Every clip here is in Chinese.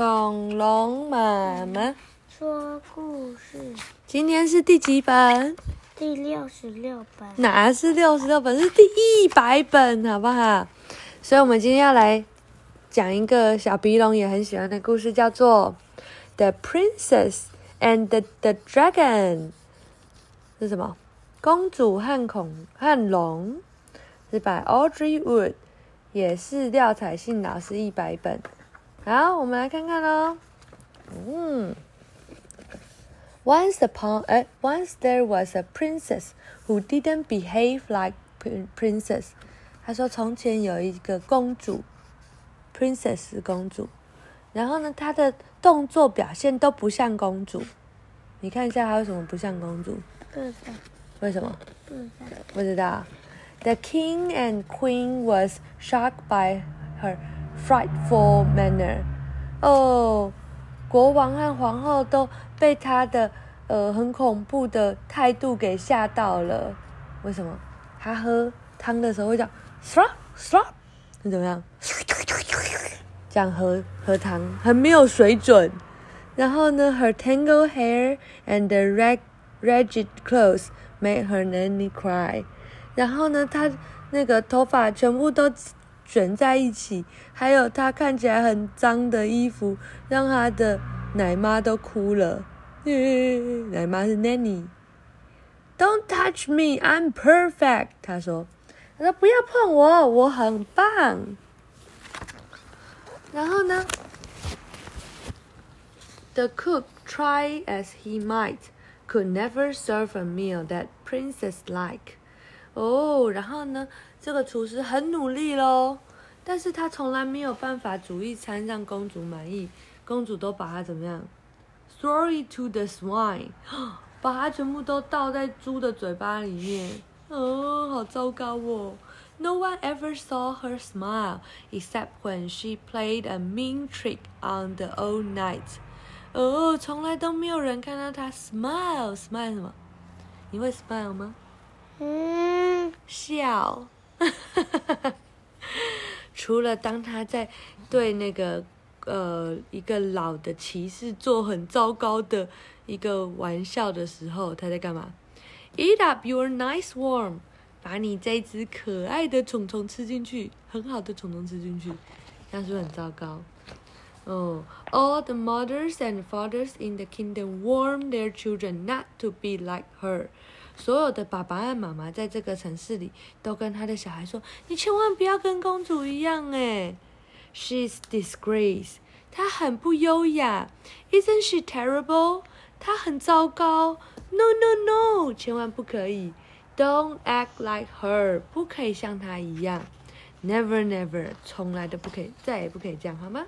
恐龙妈妈说故事今天是第几本？第六十六本。哪是六十六本？是第一百本，好不好？所以，我们今天要来讲一个小鼻龙也很喜欢的故事，叫做《The Princess and the, the Dragon》。是什么？公主和恐和龙，是 by Audrey Wood，也是廖彩信老师一百本。好，我们来看看喽。嗯，Once upon 哎，Once there was a princess who didn't behave like princess。他说，从前有一个公主，princess 公主，然后呢，她的动作表现都不像公主。你看一下，她为什么不像公主？不知道，为什么？不知道。不知道。The king and queen was shocked by her frightful manner. 哦，国王和皇后都被他的呃很恐怖的态度给吓到了。为什么？他喝汤的时候会讲 slop slop，是怎么样？这样喝喝汤很没有水准。然后呢，her tangled hair and the rag ragged clothes made her nanny cry。然后呢，她那个头发全部都卷在一起，还有她看起来很脏的衣服，让她的奶妈都哭了。奶妈是 nanny。Don't touch me, I'm perfect。她说：“她说不要碰我，我很棒。”然后呢？The cook, try as he might, could never serve a meal that princess like. 哦，然后呢？这个厨师很努力喽，但是他从来没有办法煮一餐让公主满意。公主都把它怎么样 it to the swine，把它全部都倒在猪的嘴巴里面。哦，好糟糕哦！No one ever saw her smile except when she played a mean trick on the old knight。哦，从来都没有人看到她 smile，smile 什么？你会 smile 吗？嗯，笑，除了当他在对那个呃一个老的骑士做很糟糕的一个玩笑的时候，他在干嘛？Eat up your nice worm，把你这只可爱的虫虫吃进去，很好的虫虫吃进去，这样是不是很糟糕？哦、，All the mothers and fathers in the kingdom warn their children not to be like her。所有的爸爸和妈妈在这个城市里都跟他的小孩说：“你千万不要跟公主一样哎，She's disgrace，她很不优雅，Isn't she terrible？她很糟糕，No No No，千万不可以，Don't act like her，不可以像她一样，Never Never，从来都不可以，再也不可以这样，好吗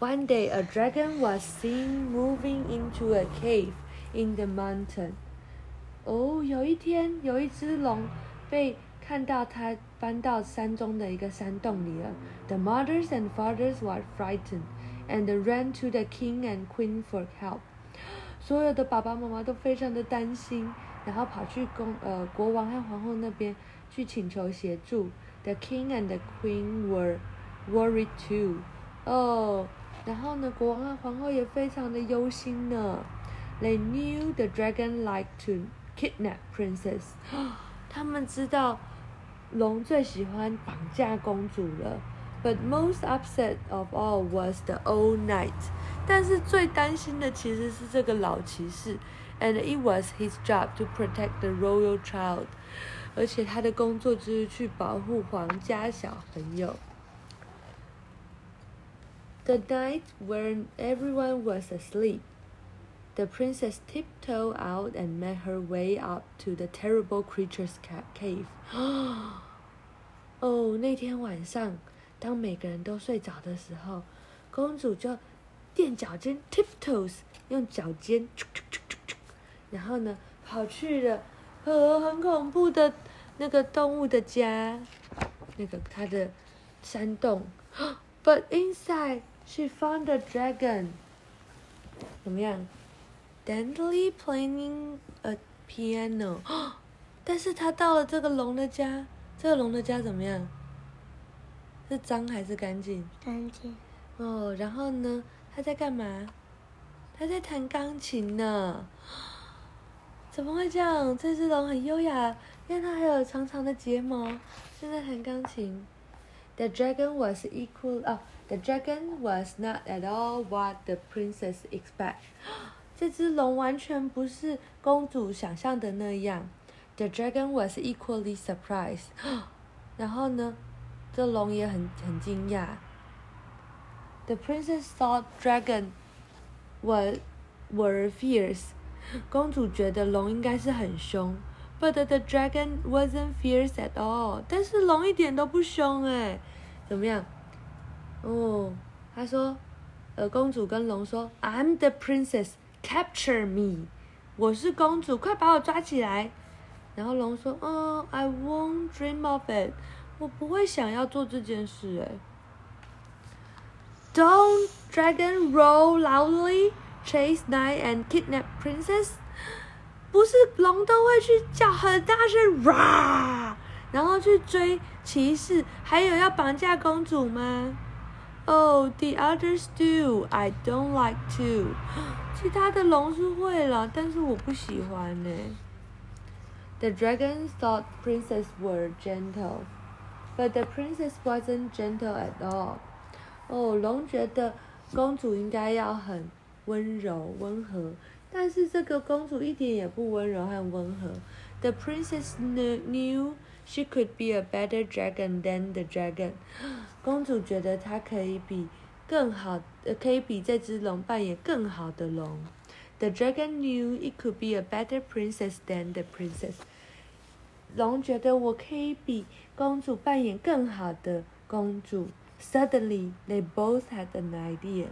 ？One day a dragon was seen moving into a cave in the mountain. 哦，有一天，有一只龙被看到，它搬到山中的一个山洞里了。The mothers and fathers were frightened and ran to the king and queen for help。所有的爸爸妈妈都非常的担心，然后跑去公呃国王和皇后那边去请求协助。The king and the queen were worried too。哦，然后呢，国王和皇后也非常的忧心呢。They knew the dragon liked to kidnap princess，他们知道龙最喜欢绑架公主了。But most upset of all was the old knight，但是最担心的其实是这个老骑士。And it was his job to protect the royal child，而且他的工作就是去保护皇家小朋友。The night when everyone was asleep. The princess tiptoed out and made her way up to the terrible creature's cave. 哦，那天晚上，当每个人都睡着的时候，公主就垫脚尖 （tiptoes），用脚尖，然后呢，跑去了呃很恐怖的那个动物的家，那个它的山洞。But inside, she found a dragon. 怎么样？Daintily playing a piano，但是他到了这个龙的家，这个龙的家怎么样？是脏还是干净？干净。哦，然后呢，他在干嘛？他在弹钢琴呢。怎么会这样？这只龙很优雅，因为它还有长长的睫毛，正在弹钢琴。The dragon was equal. 哦、t h e dragon was not at all what the princess expect. 这只龙完全不是公主想象的那样。The dragon was equally surprised. 然后呢，这龙也很很惊讶。The princess thought dragon were were fierce. 公主觉得龙应该是很凶，but the dragon wasn't fierce at all。但是龙一点都不凶哎，怎么样？哦，他说，呃，公主跟龙说，I'm the princess, capture me。我是公主，快把我抓起来。然后龙说，嗯，I won't dream of it。我不会想要做这件事哎。Don't dragon roar loudly. Chase knight and kidnap princess，不是龙都会去叫很大声，然后去追骑士，还有要绑架公主吗 ？Oh, the others do. I don't like to. 其他的龙是会了，但是我不喜欢呢。The dragons thought princess were gentle, but the princess wasn't gentle at all. 哦，龙觉得公主应该要很。温柔温和，但是这个公主一点也不温柔和温和。The princess knew she could be a better dragon than the dragon。 公主觉得她可以比更好，呃，可以比这只龙扮演更好的龙。The dragon knew it could be a better princess than the princess。龙觉得我可以比公主扮演更好的公主。Suddenly, they both had an idea。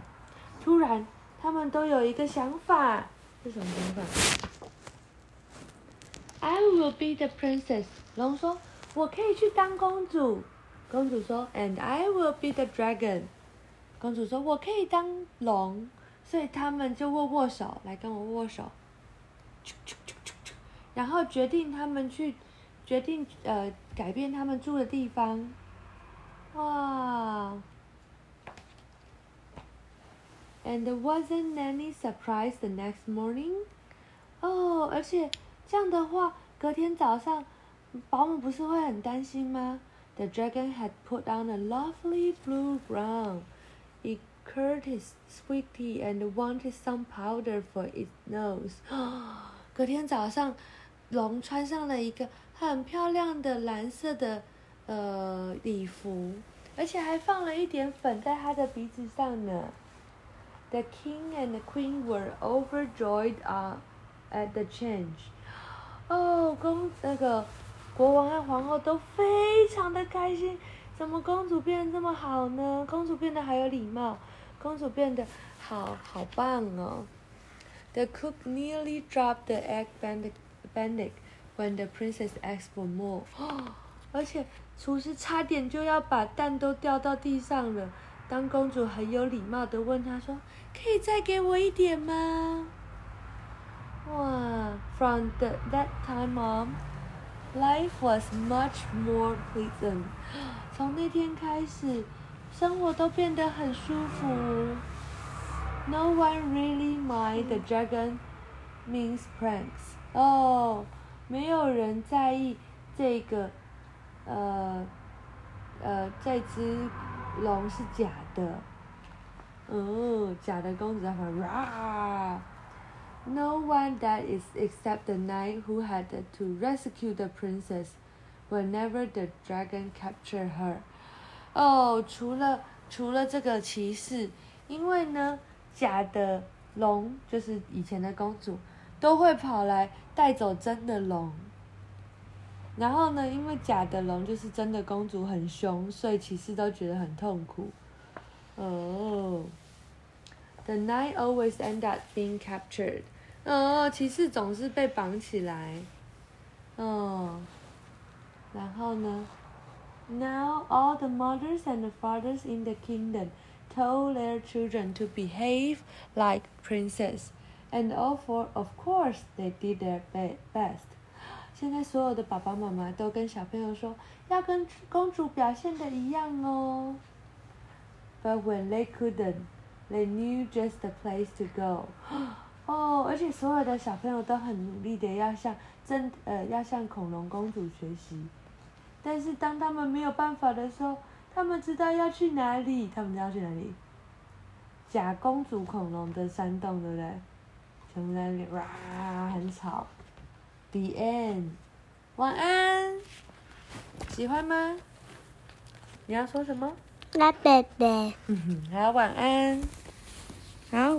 突然。他们都有一个想法，是什么想法？I will be the princess。龙说：“我可以去当公主。”公主说：“And I will be the dragon。”公主说：“我可以当龙。”所以他们就握握手，来跟我握手。然后决定他们去，决定呃改变他们住的地方。哇！And wasn't any surprise the next morning? 哦，而且这样的话，隔天早上，保姆不是会很担心吗 ？The dragon had put on a lovely blue gown. It curtsied sweetly and wanted some powder for its nose. 隔天早上，龙穿上了一个很漂亮的蓝色的呃礼服，而且还放了一点粉在它的鼻子上呢。The king and the queen were overjoyed uh, at the change. 哦，公那个 国王和皇后都非常的开心。怎么公主变得这么好呢？公主变得好有礼貌，公主变得好好棒哦。The cook nearly dropped the egg bandit when the princess asked for more. 哦而且厨师差点就要把蛋都掉到地上了。当公主很有礼貌的问他说：“可以再给我一点吗？”哇！From the that time on, life was much more pleasant. 从那天开始，生活都变得很舒服。No one really mind the dragon means pranks. 哦，没有人在意这个，呃，呃，这只。龙是假的，哦，假的公主在旁边！No one that is except the knight who had to rescue the princess whenever the dragon captured her。哦，除了除了这个骑士，因为呢，假的龙就是以前的公主，都会跑来带走真的龙。然后呢？因为假的龙就是真的公主很凶，所以骑士都觉得很痛苦。哦 ，The knight always end up being captured。哦，骑士总是被绑起来。哦，然后呢？Now all the mothers and the fathers in the kingdom told their children to behave like princess, and all for of course they did their best. 现在所有的爸爸妈妈都跟小朋友说，要跟公主表现的一样哦。But when they couldn't, They knew just the place to go. 哦，而且所有的小朋友都很努力的要向真呃要向恐龙公主学习，但是当他们没有办法的时候，他们知道要去哪里，他们知道去哪里？假公主恐龙的山洞，对不对？全部在那里哇，很吵。The end，晚安。喜欢吗？你要说什么？那贝贝。嗯哼，好，晚安。好，晚。